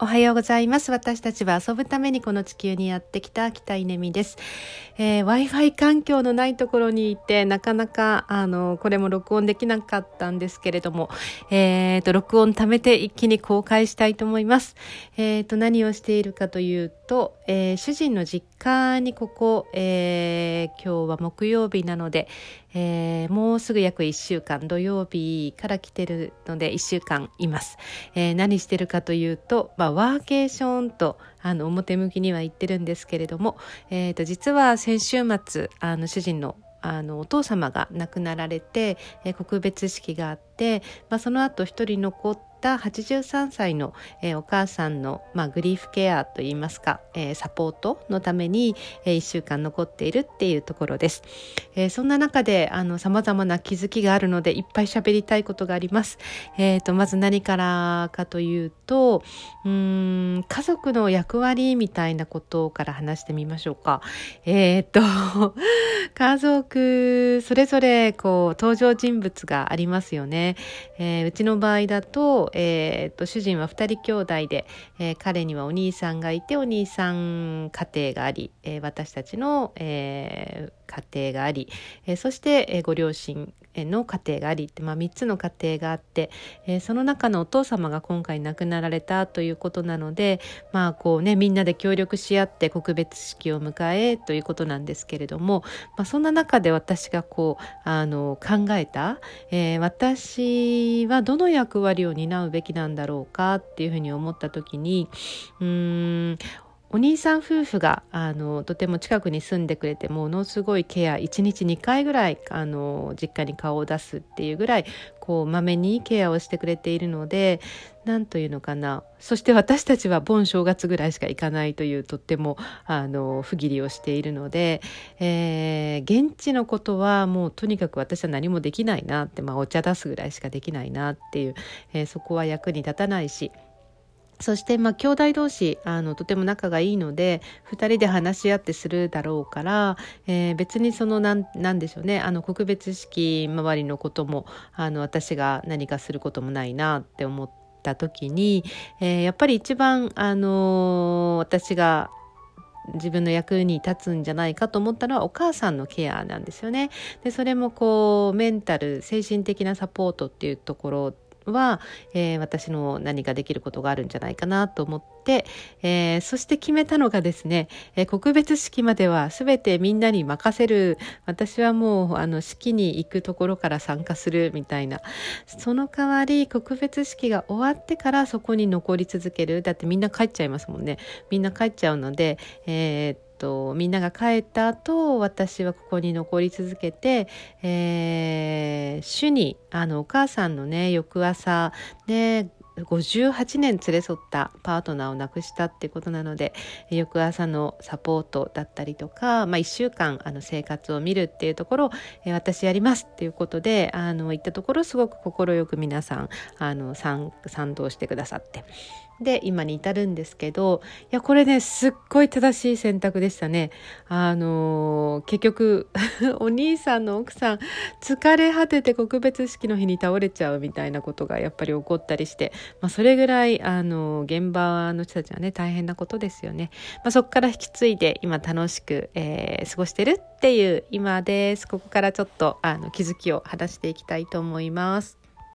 おはようございます。私たちは遊ぶためにこの地球にやってきた北稲美です。えー、Wi-Fi 環境のないところにいて、なかなか、あの、これも録音できなかったんですけれども、えー、と、録音貯めて一気に公開したいと思います。えー、と、何をしているかというと、えー、主人の実家にここ、えー、今日は木曜日なので、えー、もうすぐ約1週間、土曜日から来てるので1週間います。えー、何してるかというと、まあ、ワーケーションとあの表向きには言ってるんですけれども、えー、と実は先週末あの主人のあのお父様が亡くなられて、えー、告別式があって、まあ、その後一人残った83歳の、えー、お母さんの、まあ、グリーフケアといいますか、えー、サポートのために、えー、1週間残っているっていうところです。えー、そんな中であの様々な気づきがあるのでいっぱい喋りたいことがあります。えーと、まず何からかというとうん家族の役割みたいなことから話してみましょうか。えーと 家族それぞれこう登場人物がありますよね。えー、うちの場合だとえーと、主人は2人兄弟で、えー、彼にはお兄さんがいてお兄さん家庭があり、えー、私たちの、えー、家庭があり、えそして、えご両親の家庭がありって、まあ、3つの家庭があって、えその中のお父様が今回亡くなられたということなので、まあこうね、みんなで協力し合って告別式を迎えということなんですけれども、まあ、そんな中で私がこうあの考えた、え私はどの役割を担うべきなんだろうかっていうふうに思った時にうーんお兄さん夫婦があのとても近くに住んでくれてものすごいケア1日2回ぐらいあの実家に顔を出すっていうぐらいこうまめにケアをしてくれているので何というのかなそして私たちは盆正月ぐらいしか行かないというとってもあの不義理をしているので、えー、現地のことはもうとにかく私は何もできないなって、まあ、お茶出すぐらいしかできないなっていう、えー、そこは役に立たないし。そして、まあ、兄弟同士、あの、とても仲がいいので、二人で話し合ってするだろうから、えー、別にその、なん、なんでしょうね、あの、告別式周りのことも、あの、私が何かすることもないなって思った時に、えー、やっぱり一番、あのー、私が自分の役に立つんじゃないかと思ったのはお母さんのケアなんですよね。でそれもこうメンタル精神的なサポートっていうところは、えー、私の何かできることがあるんじゃないかなと思って、えー、そして決めたのがですね、えー、告別式までは全てみんなに任せる。私はもうあの式に行くところから参加するみたいな。その代わり告別式が終わってからそこに残り続ける。だってみんな帰っちゃいますもんね。みんな帰っちゃうので、えーとみんなが帰った後私はここに残り続けて、えー、主にあのお母さんのね翌朝ね58年連れ添ったパートナーを亡くしたってことなので翌朝のサポートだったりとか、まあ、1週間あの生活を見るっていうところを、え私やりますっていうことであの行ったところすごく快く皆さんあの賛同してくださって。で今に至るんですけどいやこれねすっごい正しい選択でしたね。あのー、結局 お兄さんの奥さん疲れ果てて告別式の日に倒れちゃうみたいなことがやっぱり起こったりして、まあ、それぐらい、あのー、現場の人たちはね大変なことですよね。まあ、そこから引き継いで今楽しく、えー、過ごしてるっていう今です。ここからちょっとあの気づきを話していきたいと思います。